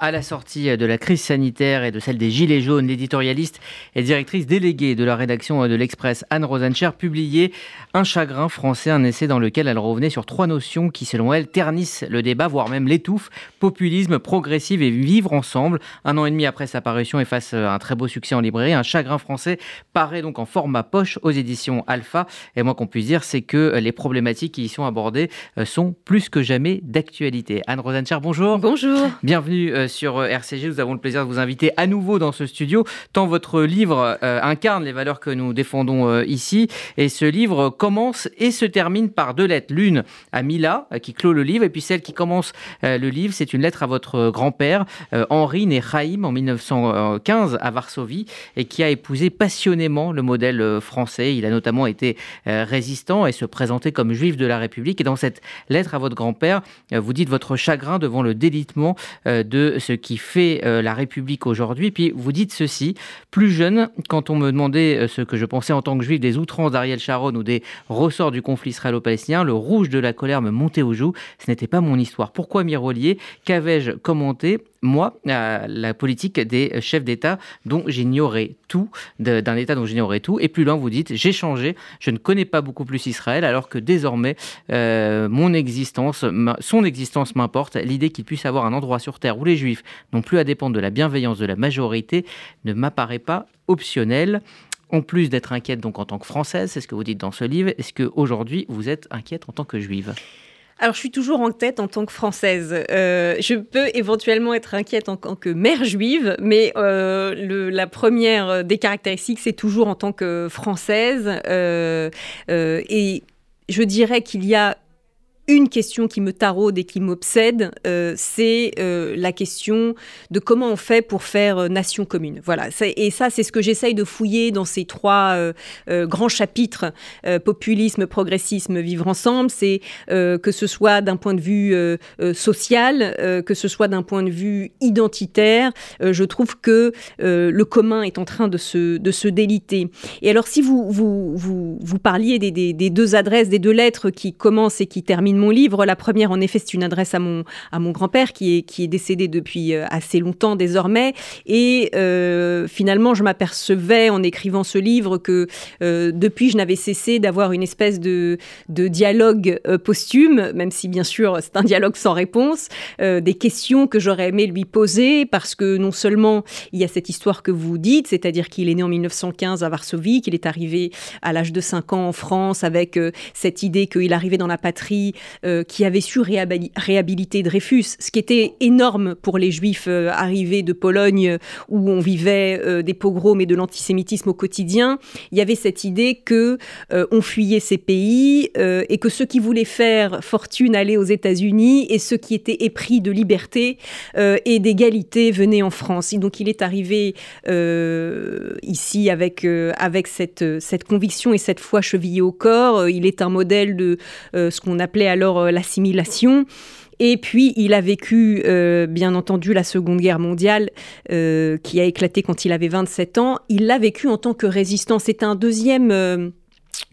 À la sortie de la crise sanitaire et de celle des Gilets jaunes, l'éditorialiste et directrice déléguée de la rédaction de l'Express, Anne Rosencher, publiait Un chagrin français, un essai dans lequel elle revenait sur trois notions qui, selon elle, ternissent le débat, voire même l'étouffent populisme, progressive et vivre ensemble. Un an et demi après sa parution et face à un très beau succès en librairie, Un chagrin français paraît donc en format poche aux éditions Alpha. Et moi, qu'on puisse dire, c'est que les problématiques qui y sont abordées euh, sont plus que jamais d'actualité. Anne Rosencher, bonjour. Bonjour. Bienvenue euh, sur euh, RCG. Nous avons le plaisir de vous inviter à nouveau dans ce studio, tant votre livre euh, incarne les valeurs que nous défendons euh, ici. Et ce livre commence et se termine par deux lettres. L'une à Mila, qui clôt le livre, et puis celle qui commence le livre, c'est une lettre à votre grand-père, Henri Nechaim, en 1915 à Varsovie, et qui a épousé passionnément le modèle français. Il a notamment été résistant et se présentait comme juif de la République. Et dans cette lettre à votre grand-père, vous dites votre chagrin devant le délitement de ce qui fait euh, la République aujourd'hui. Puis vous dites ceci, plus jeune, quand on me demandait euh, ce que je pensais en tant que juif des outrances d'Ariel Sharon ou des ressorts du conflit israélo-palestinien, le rouge de la colère me montait aux joues. Ce n'était pas mon histoire. Pourquoi m'y relier Qu'avais-je commenté? Moi, la politique des chefs d'État dont j'ignorais tout, d'un État dont j'ignorais tout. Et plus loin, vous dites, j'ai changé, je ne connais pas beaucoup plus Israël, alors que désormais, euh, mon existence, son existence m'importe. L'idée qu'il puisse avoir un endroit sur Terre où les Juifs n'ont plus à dépendre de la bienveillance de la majorité ne m'apparaît pas optionnelle. En plus d'être inquiète donc en tant que Française, c'est ce que vous dites dans ce livre, est-ce qu'aujourd'hui vous êtes inquiète en tant que Juive? Alors, je suis toujours en tête en tant que française. Euh, je peux éventuellement être inquiète en tant que mère juive, mais euh, la première des caractéristiques, c'est toujours en tant que française. Euh, et je dirais qu'il y a une question qui me taraude et qui m'obsède, euh, c'est euh, la question de comment on fait pour faire euh, nation commune. Voilà. Et ça, c'est ce que j'essaye de fouiller dans ces trois grands chapitres populisme, progressisme, vivre ensemble. C'est que ce soit d'un point de vue social, que ce soit d'un point de vue identitaire. je trouve que le commun est en train de se, déliter. Et alors, si vous, vous, vous, parliez des, des deux adresses, des deux lettres qui commencent et qui terminent mon livre. La première, en effet, c'est une adresse à mon, à mon grand-père qui est, qui est décédé depuis euh, assez longtemps désormais. Et euh, finalement, je m'apercevais en écrivant ce livre que euh, depuis, je n'avais cessé d'avoir une espèce de, de dialogue posthume, même si bien sûr c'est un dialogue sans réponse, des questions que j'aurais aimé lui poser parce que non seulement il y a cette histoire que vous dites, c'est-à-dire qu'il est né en 1915 à Varsovie, qu'il est arrivé à l'âge de 5 ans en France avec cette idée qu'il arrivait dans la patrie euh, qui avait su réhabiliter Dreyfus, ce qui était énorme pour les juifs euh, arrivés de Pologne où on vivait euh, des pogroms et de l'antisémitisme au quotidien. Il y avait cette idée que on fuyait ces pays et que ceux qui voulaient faire fortune allaient aux États-Unis et ceux qui étaient épris de liberté et d'égalité venaient en France. Et donc il est arrivé ici avec, avec cette, cette conviction et cette foi chevillée au corps. Il est un modèle de ce qu'on appelait alors euh, l'assimilation. Et puis, il a vécu, euh, bien entendu, la Seconde Guerre mondiale, euh, qui a éclaté quand il avait 27 ans. Il l'a vécu en tant que résistant. C'est un deuxième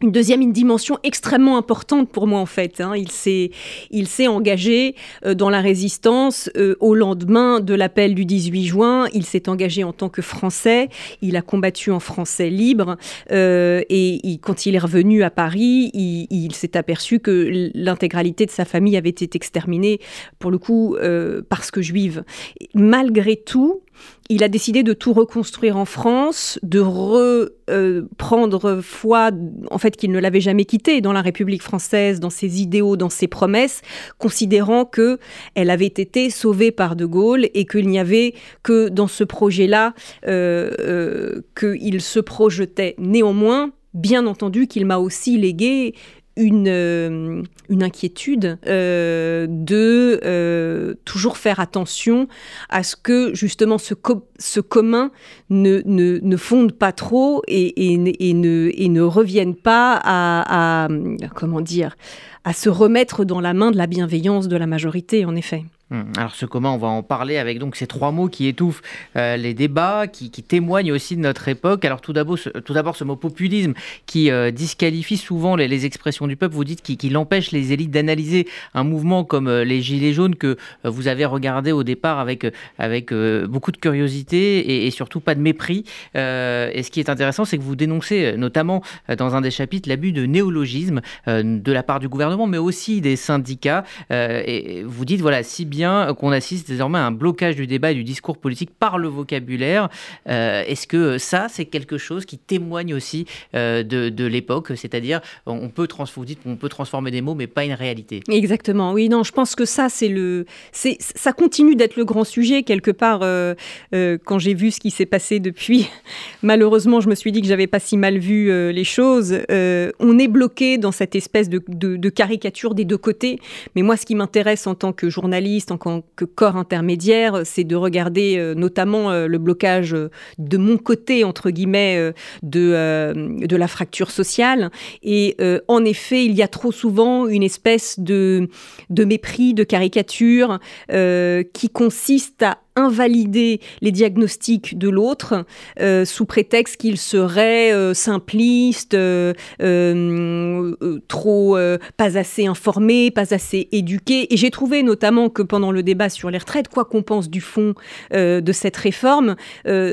une deuxième une dimension extrêmement importante pour moi en fait. Hein. Il s'est il s'est engagé euh, dans la résistance euh, au lendemain de l'appel du 18 juin. Il s'est engagé en tant que Français. Il a combattu en français libre euh, et quand il est revenu à Paris, il, il s'est aperçu que l'intégralité de sa famille avait été exterminée pour le coup parce que juive. Malgré tout, il a décidé de tout reconstruire en France, de reprendre euh, foi, en fait, qu'il ne l'avait jamais quitté dans la République française, dans ses idéaux, dans ses promesses, considérant que elle avait été sauvée par De Gaulle et qu'il n'y avait que dans ce projet-là euh, euh, qu'il se projetait. Néanmoins, bien entendu qu'il m'a aussi légué une, euh, une inquiétude euh, de euh, toujours faire attention à ce que justement ce, ce commun ne, ne, ne, fonde pas trop et, et, ne, ne revienne pas à, à, comment dire à se remettre dans la main de la bienveillance de la majorité en effet. Hum, alors ce comment, on va en parler avec donc ces trois mots qui étouffent euh, les débats, qui, témoignent aussi de notre époque. Alors tout d'abord, ce, ce mot populisme qui euh, disqualifie souvent les, expressions du peuple. Vous dites qu'il empêche les élites d'analyser un mouvement comme euh, les Gilets jaunes que vous avez regardé au départ avec, avec beaucoup de curiosité et, surtout pas de mépris. et ce qui est intéressant, c'est que vous dénoncez notamment dans un des chapitres l'abus de néologisme de la part du gouvernement, mais aussi des syndicats. et vous dites, voilà, si bien qu'on assiste désormais à un blocage du débat et du discours politique par le vocabulaire. Euh, est-ce que ça, c'est quelque chose qui témoigne aussi euh, de, l'époque? C'est-à-dire, on peut, on peut transformer des mots, mais pas une réalité. Exactement. Oui, non, je pense que ça, c'est le, ça continue d'être le grand sujet quelque part. Euh, quand j'ai vu ce qui s'est passé depuis, malheureusement, je me suis dit que j'avais pas si mal vu les choses. on est bloqué dans cette espèce de caricature des deux côtés. Mais moi, ce qui m'intéresse en tant que journaliste, en tant que corps intermédiaire, c'est de regarder euh, notamment euh, le blocage euh, de mon côté, entre guillemets, de, la fracture sociale. Et en effet, il y a trop souvent une espèce de, de mépris, de caricature qui consiste à invalider les diagnostics de l'autre euh, sous prétexte qu'il serait euh, simpliste, euh, trop pas assez informé, pas assez éduqué. Et j'ai trouvé notamment que pendant le débat sur les retraites, quoi qu'on pense du fond de cette réforme,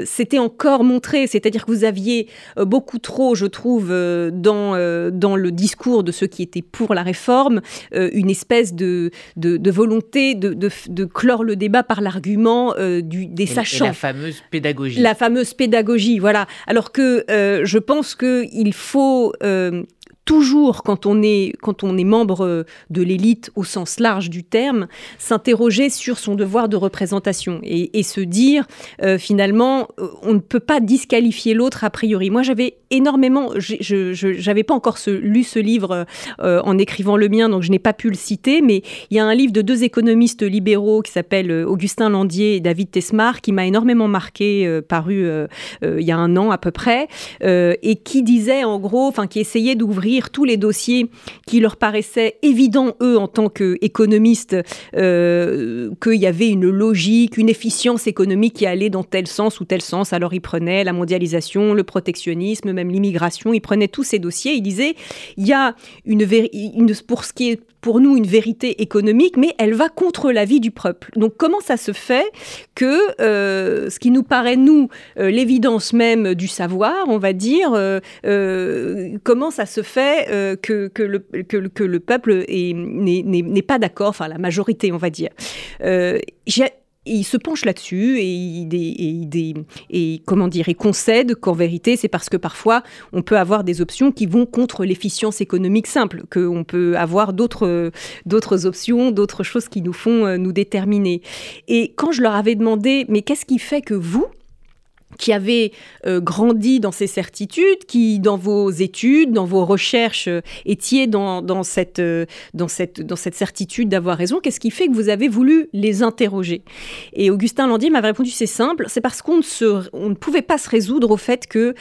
c'était encore montré. C'est-à-dire que vous aviez beaucoup trop, je trouve, dans, dans le discours de ceux qui étaient pour la réforme, une espèce de, de, de volonté de, de clore le débat par l'argument euh, du, des sachants. la fameuse pédagogie. La fameuse pédagogie, voilà. Alors que euh, je pense qu'il faut euh, toujours, quand on est, quand on est membre de l'élite au sens large du terme, s'interroger sur son devoir de représentation et, se dire, finalement, on ne peut pas disqualifier l'autre a priori. Moi, j'avais énormément. Je n'avais pas encore lu ce livre euh, en écrivant le mien, donc je n'ai pas pu le citer, mais il y a un livre de deux économistes libéraux qui s'appelle euh, Augustin Landier et David Tesmar, qui m'a énormément marqué, euh, paru il y a un an à peu près, et qui disait en gros, enfin qui essayait d'ouvrir tous les dossiers qui leur paraissaient évidents, eux, en tant qu'économistes, qu'il y avait une logique, une efficience économique qui allait dans tel sens ou tel sens. Alors ils prenaient la mondialisation, le protectionnisme, l'immigration. Il prenait tous ces dossiers, il disait il y a une, une pour ce qui est pour nous une vérité économique, mais elle va contre la vie du peuple. Donc comment ça se fait que euh, ce qui nous paraît, nous, euh, l'évidence même du savoir, on va dire, euh, comment ça se fait que, que, le, que, le peuple n'est pas d'accord, enfin la majorité, on va dire il se penche là-dessus et il, et, comment dire, il concède qu'en vérité, c'est parce que parfois, on peut avoir des options qui vont contre l'efficience économique simple, qu'on peut avoir d'autres, d'autres options, d'autres choses qui nous font euh, nous déterminer. Et quand je leur avais demandé, mais qu'est-ce qui fait que vous, qui avez euh, grandi dans ces certitudes, qui dans vos études, dans vos recherches euh, étiez dans, dans, cette, euh, dans, cette, certitude d'avoir raison, qu'est-ce qui fait que vous avez voulu les interroger? Et Augustin Landier m'avait répondu, c'est simple, c'est parce qu'on ne, ne pouvait pas se résoudre au fait que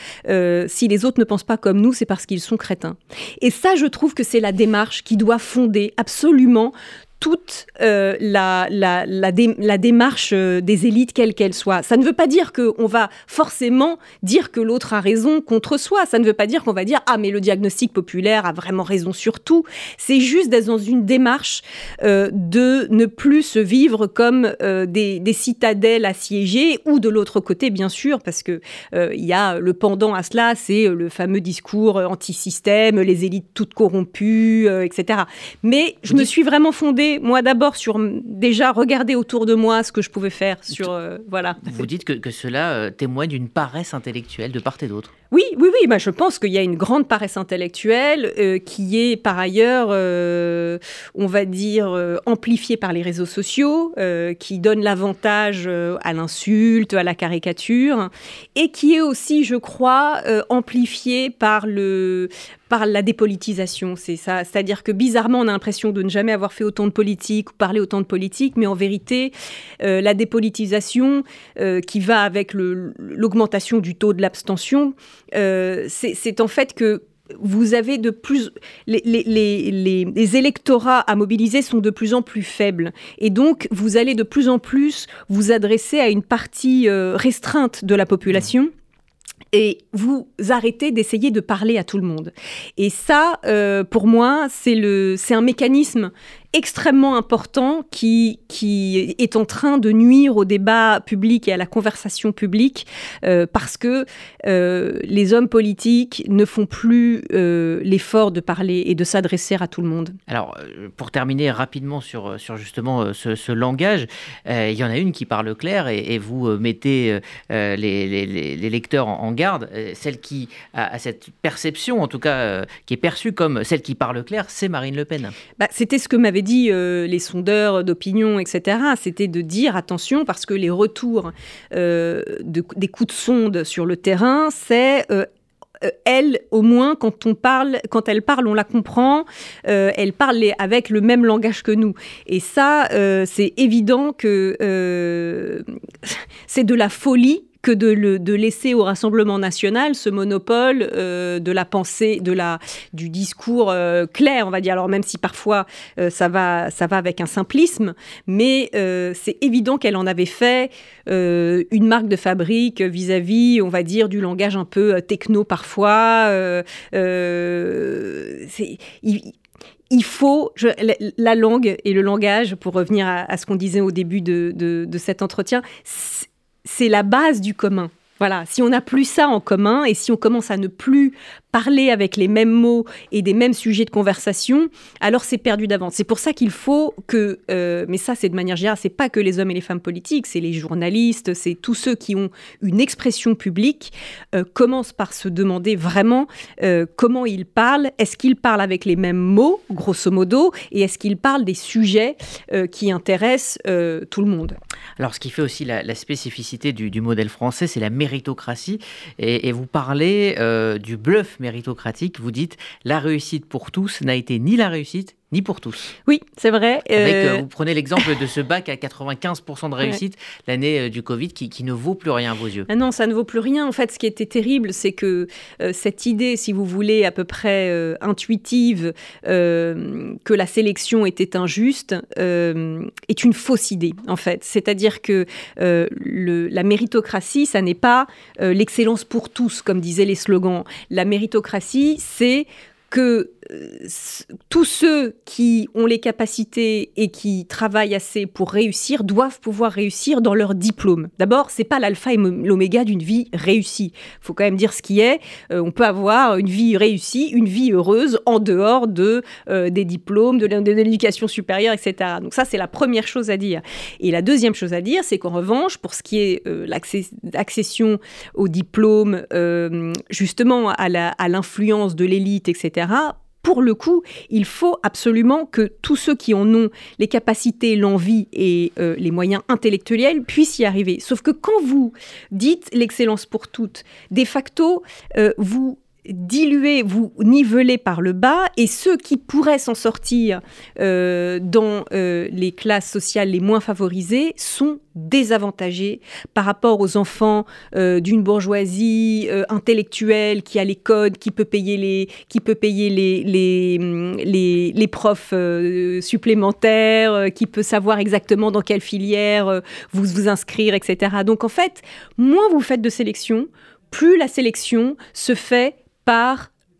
si les autres ne pensent pas comme nous, c'est parce qu'ils sont crétins. Et ça, je trouve que c'est la démarche qui doit fonder absolument toute euh, la, la, la, démarche euh, des élites, quelle qu'elle soit. Ça ne veut pas dire qu'on va forcément dire que l'autre a raison contre soi. Ça ne veut pas dire qu'on va dire Ah, mais le diagnostic populaire a vraiment raison sur tout. C'est juste d'être dans une démarche euh, de ne plus se vivre comme des, des, citadelles assiégées ou de l'autre côté, bien sûr, parce que il y a le pendant à cela, c'est le fameux discours anti-système, les élites toutes corrompues, etc. Mais je me suis vraiment fondée moi d'abord sur déjà regarder autour de moi ce que je pouvais faire sur euh, voilà. Vous dites que, que cela euh, témoigne d'une paresse intellectuelle de part et d'autre. Oui, oui, oui. Bah, je pense qu'il y a une grande paresse intellectuelle euh, qui est par ailleurs, on va dire, amplifiée par les réseaux sociaux, qui donne l'avantage à l'insulte, à la caricature, et qui est aussi, je crois, amplifiée par le par la dépolitisation. C'est ça. C'est-à-dire que bizarrement, on a l'impression de ne jamais avoir fait autant de politique ou parler autant de politique, mais en vérité, euh, la dépolitisation euh, qui va avec l'augmentation du taux de l'abstention, euh, c'est en fait que vous avez de plus les, les, électorats à mobiliser sont de plus en plus faibles et donc vous allez de plus en plus vous adresser à une partie restreinte de la population et vous arrêtez d'essayer de parler à tout le monde. Et ça, euh, pour moi, c'est le, c'est un mécanisme extrêmement important qui, qui est en train de nuire au débat public et à la conversation publique euh, parce que euh, les hommes politiques ne font plus euh, l'effort de parler et de s'adresser à tout le monde. Alors, pour terminer rapidement sur, sur justement ce, langage, il y en a une qui parle clair et, vous mettez les, les, les, lecteurs en, garde. Celle qui a, cette perception, en tout cas, qui est perçue comme celle qui parle clair, c'est Marine Le Pen. Bah, C'était ce que m'avait dit euh, les sondeurs d'opinion, etc., c'était de dire attention parce que les retours euh, des coups de sonde sur le terrain, c'est euh, elle, au moins, quand on parle, quand elle parle, on la comprend. elle parle avec le même langage que nous. Et ça, c'est évident que c'est de la folie que de, le, de laisser au Rassemblement national ce monopole euh, de la pensée, de la, du discours euh, clair, on va dire. Alors même si parfois euh, ça, va, ça va avec un simplisme, mais c'est évident qu'elle en avait fait une marque de fabrique vis-à-vis, on va dire, du langage un peu techno parfois. Il, il faut la, langue et le langage, pour revenir à, ce qu'on disait au début de, de cet entretien, c'est la base du commun. Voilà, si on n'a plus ça en commun et si on commence à ne plus parler avec les mêmes mots et des mêmes sujets de conversation, alors c'est perdu d'avance. C'est pour ça qu'il faut que, euh, mais ça c'est de manière générale, c'est pas que les hommes et les femmes politiques, c'est les journalistes, c'est tous ceux qui ont une expression publique, euh, commencent par se demander vraiment euh, comment ils parlent, est-ce qu'ils parlent avec les mêmes mots, grosso modo, et est-ce qu'ils parlent des sujets qui intéressent tout le monde? Alors ce qui fait aussi la, spécificité du, modèle français, c'est la méritocratie, et, vous parlez du bluff méritocratique, vous dites la réussite pour tous n'a été ni la réussite ni pour tous. Oui, c'est vrai. Euh, vous prenez l'exemple de ce bac à 95% de réussite l'année euh, du Covid qui, ne vaut plus rien à vos yeux. Ah non, ça ne vaut plus rien. En fait, ce qui était terrible, c'est que euh, cette idée, si vous voulez, à peu près intuitive, que la sélection était injuste, est une fausse idée, en fait. C'est-à-dire que le, la méritocratie, ça n'est pas l'excellence pour tous, comme disaient les slogans. La méritocratie, c'est que tous ceux qui ont les capacités et qui travaillent assez pour réussir doivent pouvoir réussir dans leur diplôme. D'abord, c'est pas l'alpha et l'oméga d'une vie réussie. Il faut quand même dire ce qui est. Euh, on peut avoir une vie réussie, une vie heureuse en dehors de euh, des diplômes, de l'éducation supérieure, etc. Donc ça, c'est la première chose à dire. Et la deuxième chose à dire, c'est qu'en revanche, pour ce qui est euh, l'accession au diplôme, justement à l'influence de l'élite, etc pour le coup, il faut absolument que tous ceux qui en ont les capacités, l'envie et euh, les moyens intellectuels puissent y arriver. Sauf que quand vous dites l'excellence pour toutes, de facto, euh, vous diluer, vous niveler par le bas, et ceux qui pourraient s'en sortir euh, dans euh, les classes sociales les moins favorisées sont désavantagés par rapport aux enfants euh, d'une bourgeoisie intellectuelle qui a les codes, qui peut payer les, qui peut payer les, les, les, profs supplémentaires, qui peut savoir exactement dans quelle filière vous vous inscrire, etc. Donc en fait, moins vous faites de sélection, plus la sélection se fait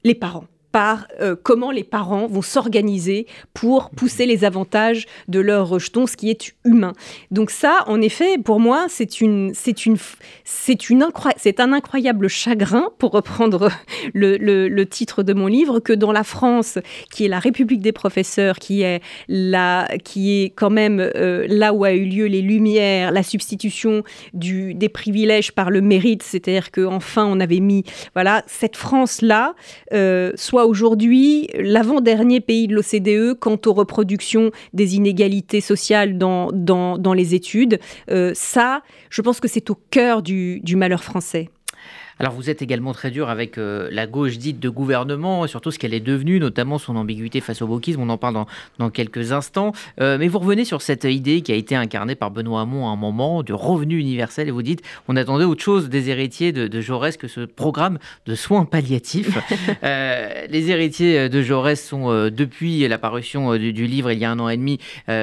les parents par euh, comment les parents vont s'organiser pour pousser les avantages de leur rejeton, ce qui est humain. Donc ça, en effet, pour moi, c'est une, c'est une, c'est une c'est un incroyable chagrin, pour reprendre le, le, titre de mon livre, que dans la France, qui est la République des professeurs, qui est la, qui est quand même euh, là où a eu lieu les Lumières, la substitution du, des privilèges par le mérite, c'est-à-dire que enfin on avait mis, voilà, cette France là, euh, soit aujourd'hui l'avant-dernier pays de l'OCDE quant aux reproductions des inégalités sociales dans, dans, les études. Euh, ça, je pense que c'est au cœur du malheur français. Alors vous êtes également très dur avec euh, la gauche dite de gouvernement, surtout ce qu'elle est devenue, notamment son ambiguïté face au wokisme, on en parle dans, quelques instants. Euh, mais vous revenez sur cette idée qui a été incarnée par Benoît Hamon à un moment, du revenu universel, et vous dites, on attendait autre chose des héritiers de, Jaurès que ce programme de soins palliatifs. Euh, les héritiers de Jaurès sont, depuis la parution du, du, livre il y a un an et demi,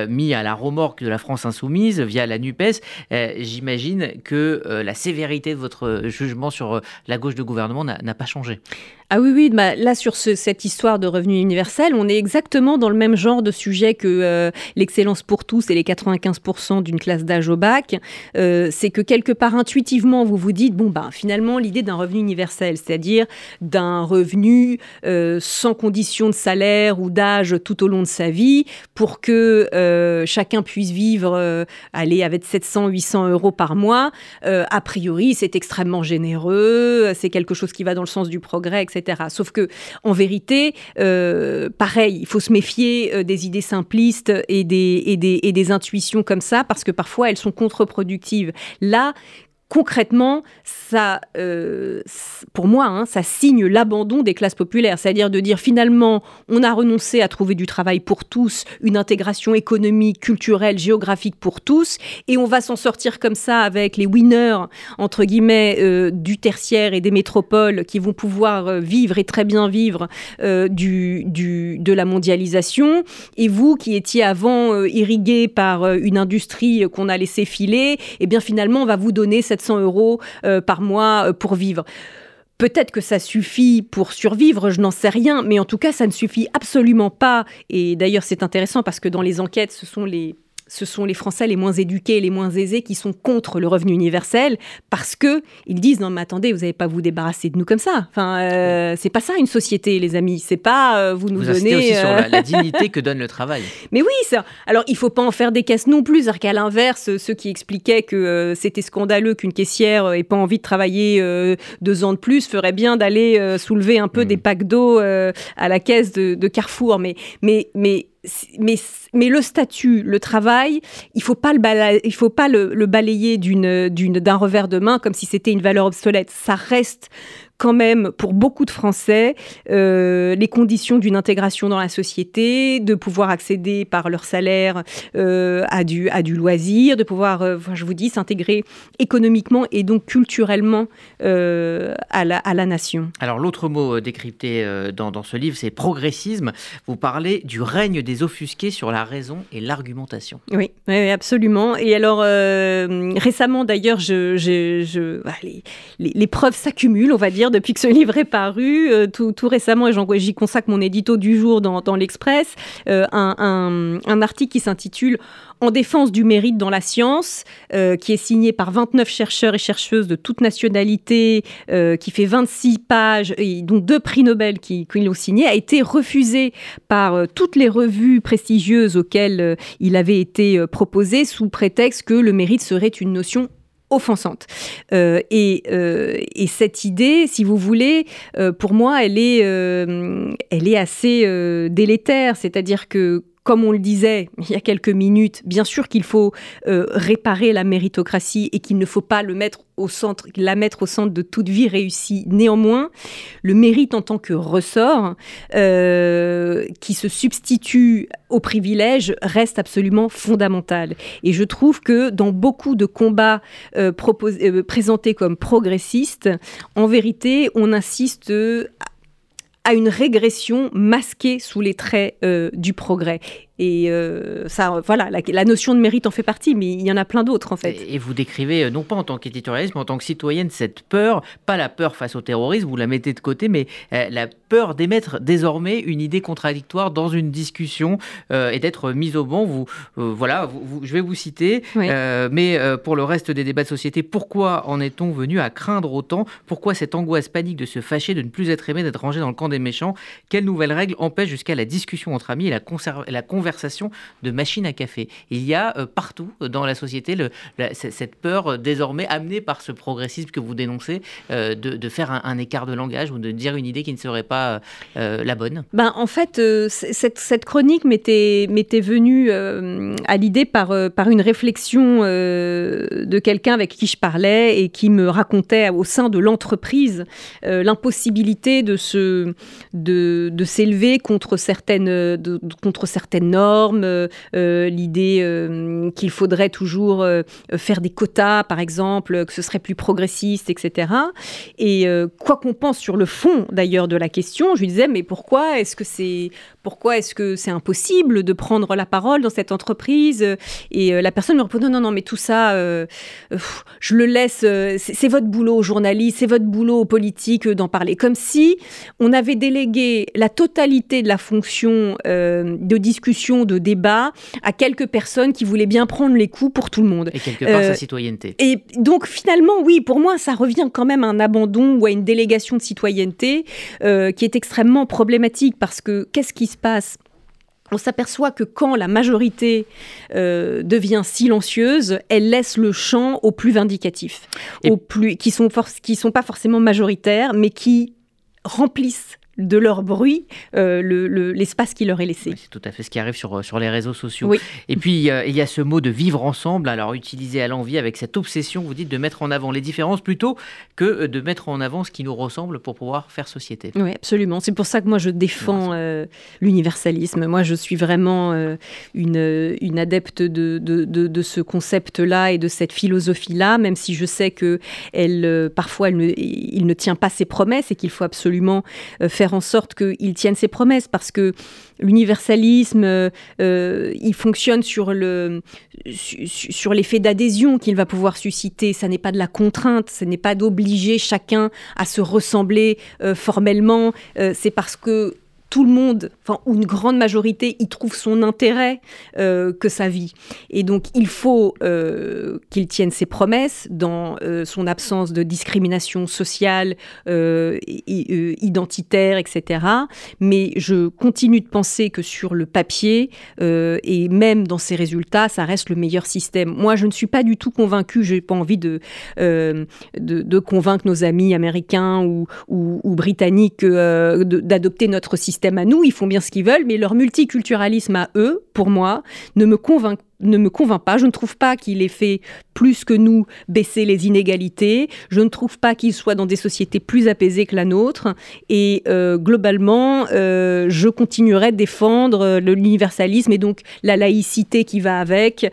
mis à la remorque de la France insoumise via la NUPES. J'imagine que la sévérité de votre jugement sur la gauche de gouvernement n'a pas changé. Ah oui, oui, bah, là sur cette histoire de revenu universel, on est exactement dans le même genre de sujet que euh, l'excellence pour tous et les 95% d'une classe d'âge au bac. Euh, c'est que quelque part intuitivement, vous vous dites, bon, bah, finalement, l'idée d'un revenu universel, c'est-à-dire d'un revenu euh, sans condition de salaire ou d'âge tout au long de sa vie, pour que chacun puisse vivre, aller avec 700, 800 euros par mois, a priori, c'est extrêmement généreux, c'est quelque chose qui va dans le sens du progrès, etc. Sauf que, en vérité, euh, pareil, il faut se méfier euh, des idées simplistes et des, et des, et des intuitions comme ça, parce que parfois elles sont contre-productives. Là, concrètement, ça, euh, pour moi, hein, ça signe l'abandon des classes populaires. C'est-à-dire de dire finalement, on a renoncé à trouver du travail pour tous, une intégration économique, culturelle, géographique pour tous, et on va s'en sortir comme ça avec les winners, entre guillemets, euh, du tertiaire et des métropoles qui vont pouvoir euh, vivre et très bien vivre de la mondialisation. Et vous, qui étiez avant irrigué par une industrie qu'on a laissé filer, eh bien finalement, on va vous donner cette 700 euros euh, par mois euh, pour vivre. Peut-être que ça suffit pour survivre, je n'en sais rien, mais en tout cas, ça ne suffit absolument pas. Et d'ailleurs, c'est intéressant parce que dans les enquêtes, ce sont les ce sont les Français les moins éduqués, les moins aisés qui sont contre le revenu universel parce que ils disent non mais attendez vous n'allez pas vous débarrasser de nous comme ça. Enfin euh, c'est pas ça une société les amis. C'est pas euh, vous nous vous donnez aussi sur la, euh, dignité que donne le travail. Mais oui ça. Alors il faut pas en faire des caisses non plus. C'est-à-dire qu'à l'inverse ceux qui expliquaient que c'était scandaleux qu'une caissière ait pas envie de travailler deux ans de plus ferait bien d'aller soulever un peu hmm. des packs d'eau à la caisse de, de Carrefour. Mais mais mais mais, mais le statut, le travail, il faut pas le il faut pas le, le balayer d'un revers de main comme si c'était une valeur obsolète. Ça reste quand même pour beaucoup de Français euh, les conditions d'une intégration dans la société, de pouvoir accéder par leur salaire euh, à, du, à du loisir, de pouvoir, euh, je vous dis, s'intégrer économiquement et donc culturellement à, la, à la nation. Alors l'autre mot décrypté dans, dans ce livre, c'est progressisme. Vous parlez du règne des offusqués sur la raison et l'argumentation. Oui, oui, absolument. Et alors récemment d'ailleurs, je, je, bah, les, les preuves s'accumulent, on va dire depuis que ce livre est paru, euh, tout, récemment, et j'y consacre mon édito du jour dans, l'Express, euh, un, article qui s'intitule en défense du mérite dans la science, euh, qui est signé par 29 chercheurs et chercheuses de toute nationalité, qui fait 26 pages, et dont deux prix Nobel qui, qui l'ont signé, a été refusé par toutes les revues prestigieuses auxquelles il avait été proposé sous prétexte que le mérite serait une notion offensante. Euh, et, euh, et, cette idée, si vous voulez, euh, pour moi, elle est, elle est assez délétère. C'est-à-dire que comme on le disait il y a quelques minutes, bien sûr qu'il faut euh, réparer la méritocratie et qu'il ne faut pas la mettre au centre de toute vie réussie. Néanmoins, le mérite en tant que ressort euh, qui se substitue au privilège reste absolument fondamental. Et je trouve que dans beaucoup de combats euh, présentés comme progressistes, en vérité, on insiste à une régression masquée sous les traits euh, du progrès. Et euh, ça, voilà, la, notion de mérite en fait partie, mais il y en a plein d'autres en fait. Et vous décrivez, euh, non pas en tant qu'éditorialiste, mais en tant que citoyenne, cette peur, pas la peur face au terrorisme, vous la mettez de côté, mais euh, la peur d'émettre désormais une idée contradictoire dans une discussion et d'être mise au banc. Vous, voilà, je vais vous citer, mais pour le reste des débats de société, pourquoi en est-on venu à craindre autant? Pourquoi cette angoisse panique de se fâcher, de ne plus être aimé, d'être rangé dans le camp des méchants? Quelles nouvelles règles empêchent jusqu'à la discussion entre amis et la, la conversation de machine à café. Il y a partout dans la société cette peur désormais amenée par ce progressisme que vous dénoncez de, de, faire un, écart de langage ou de dire une idée qui ne serait pas la bonne? Ben, en fait, cette, chronique m'était venue à l'idée par, par une réflexion de quelqu'un avec qui je parlais et qui me racontait au sein de l'entreprise euh, l'impossibilité de se de s'élever contre certaines contre certaines normes, euh, l'idée euh, qu'il faudrait toujours faire des quotas, par exemple, que ce serait plus progressiste, etc. Et quoi qu'on pense sur le fond d'ailleurs de la question, je lui disais mais pourquoi est-ce que c'est pourquoi est-ce que c'est impossible de prendre la parole dans cette entreprise? Et la personne me répond non non non mais tout ça je le laisse c'est votre boulot journaliste, c'est votre boulot politique euh, d'en parler. Comme si on avait délégué la totalité de la fonction euh, de discussion, de débat à quelques personnes qui voulaient bien prendre les coups pour tout le monde. Et quelque part sa euh, citoyenneté. Et donc finalement, oui, pour moi, ça revient quand même à un abandon ou à une délégation de citoyenneté qui est extrêmement problématique parce que qu'est-ce qui se passe? On s'aperçoit que quand la majorité euh, devient silencieuse, elle laisse le champ aux plus vindicatifs, aux plus, qui sont qui sont pas forcément majoritaires, mais qui remplissent de leur bruit euh, l'espace qui leur est laissé. c'est tout à fait ce qui arrive sur, sur les réseaux sociaux. Et puis, il y a ce mot de vivre ensemble, alors utilisé à l'envie avec cette obsession, vous dites, de mettre en avant les différences plutôt que euh, de mettre en avant ce qui nous ressemble pour pouvoir faire société. Oui, absolument. C'est pour ça que moi, je défends euh, l'universalisme. Moi, je suis vraiment une, une adepte de, de, de, ce concept-là et de cette philosophie-là, même si je sais que elle, parfois, elle ne, il ne tient pas ses promesses et qu'il faut absolument faire en sorte qu'il tienne ses promesses parce que l'universalisme, euh, euh, il fonctionne sur le sur l'effet d'adhésion qu'il va pouvoir susciter. Ça n'est pas de la contrainte, ce n'est pas d'obliger chacun à se ressembler euh, formellement. c'est parce que tout le monde, enfin, ou une grande majorité, y trouve son intérêt euh, que sa vie. Et donc, il faut euh, qu'il tienne ses promesses dans euh, son absence de discrimination sociale, identitaire, etc. Mais je continue de penser que sur le papier, et même dans ses résultats, ça reste le meilleur système. Moi, je ne suis pas du tout convaincue, je n'ai pas envie de, de, convaincre nos amis américains ou, ou britanniques d'adopter notre système à nous, ils font bien ce qu'ils veulent, mais leur multiculturalisme à eux, pour moi, ne me convainc ne me convainc pas. Je ne trouve pas qu'il ait fait plus que nous baisser les inégalités. Je ne trouve pas qu'il soit dans des sociétés plus apaisées que la nôtre. Et euh, globalement, euh, je continuerai de défendre euh, l'universalisme et donc la laïcité qui va avec,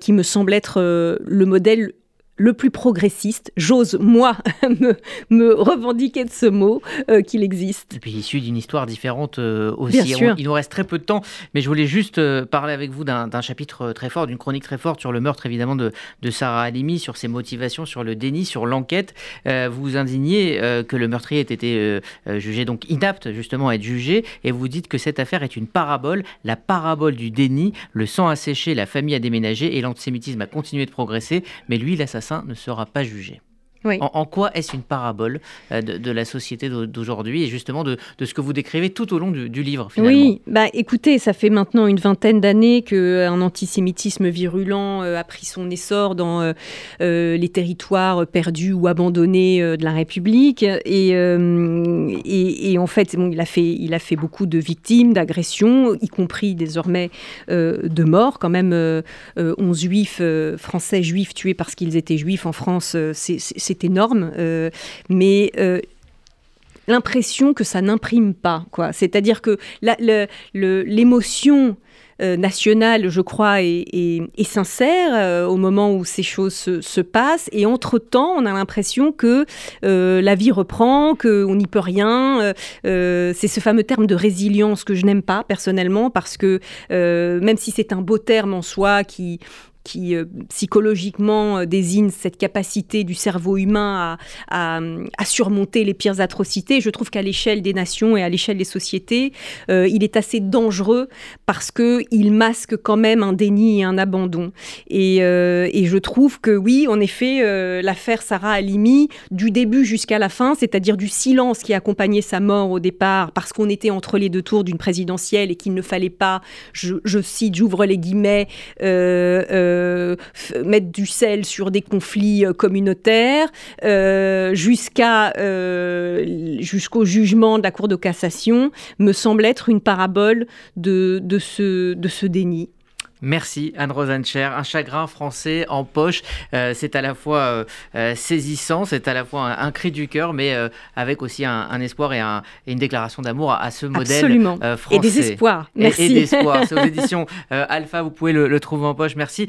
qui me semble être le modèle le plus progressiste. J'ose, moi, me, revendiquer de ce mot euh, qu'il existe. Et puis issu d'une histoire différente euh, aussi. il nous reste très peu de temps, mais je voulais juste euh, parler avec vous d'un chapitre très fort, d'une chronique très forte sur le meurtre évidemment de, de, Sarah Halimi, sur ses motivations, sur le déni, sur l'enquête. vous vous indignez que le meurtrier ait été jugé donc inapte justement à être jugé, et vous dites que cette affaire est une parabole, la parabole du déni, le sang a séché, la famille a déménagé et l'antisémitisme a continué de progresser, mais lui, l'assassin ne sera pas jugé. En, quoi est-ce une parabole euh, de, la société d'aujourd'hui et justement de, ce que vous décrivez tout au long du, livre finalement? Oui, bah écoutez, ça fait maintenant une vingtaine d'années qu'un euh, antisémitisme virulent euh, a pris son essor dans les territoires perdus ou abandonnés de la République. Et, et, en fait, bon, il, a fait, il a fait beaucoup de victimes, d'agressions, y compris désormais de morts. Quand même, 11 juifs, français juifs tués parce qu'ils étaient juifs en France, c'est énorme, euh, mais euh, l'impression que ça n'imprime pas. quoi. C'est-à-dire que l'émotion euh, nationale, je crois, est, sincère au moment où ces choses se, passent. Et entre-temps, on a l'impression que la vie reprend, qu'on n'y peut rien. c'est ce fameux terme de résilience que je n'aime pas personnellement, parce que même si c'est un beau terme en soi qui, qui psychologiquement désigne cette capacité du cerveau humain à, surmonter les pires atrocités. Je trouve qu'à l'échelle des nations et à l'échelle des sociétés, il est assez dangereux parce qu'il masque quand même un déni et un abandon. Et, je trouve que oui, en effet, l'affaire Sarah Halimi, du début jusqu'à la fin, c'est-à-dire du silence qui accompagnait sa mort au départ, parce qu'on était entre les deux tours d'une présidentielle et qu'il ne fallait pas, je, cite, j'ouvre les guillemets, euh, euh, mettre du sel sur des conflits euh, communautaires, jusqu'à jusqu'au jugement de la Cour de cassation, me semble être une parabole de, de, ce, de ce déni. Merci Anne Rosencher. Un chagrin français en poche, euh, c'est à la fois euh, euh, saisissant, c'est à la fois un, cri du cœur, mais avec aussi un, espoir et, une déclaration d'amour à, ce modèle Absolument. français. Et des espoirs. Merci. Et, des espoirs. C'est aux éditions Alpha, vous pouvez le, le, trouver en poche. Merci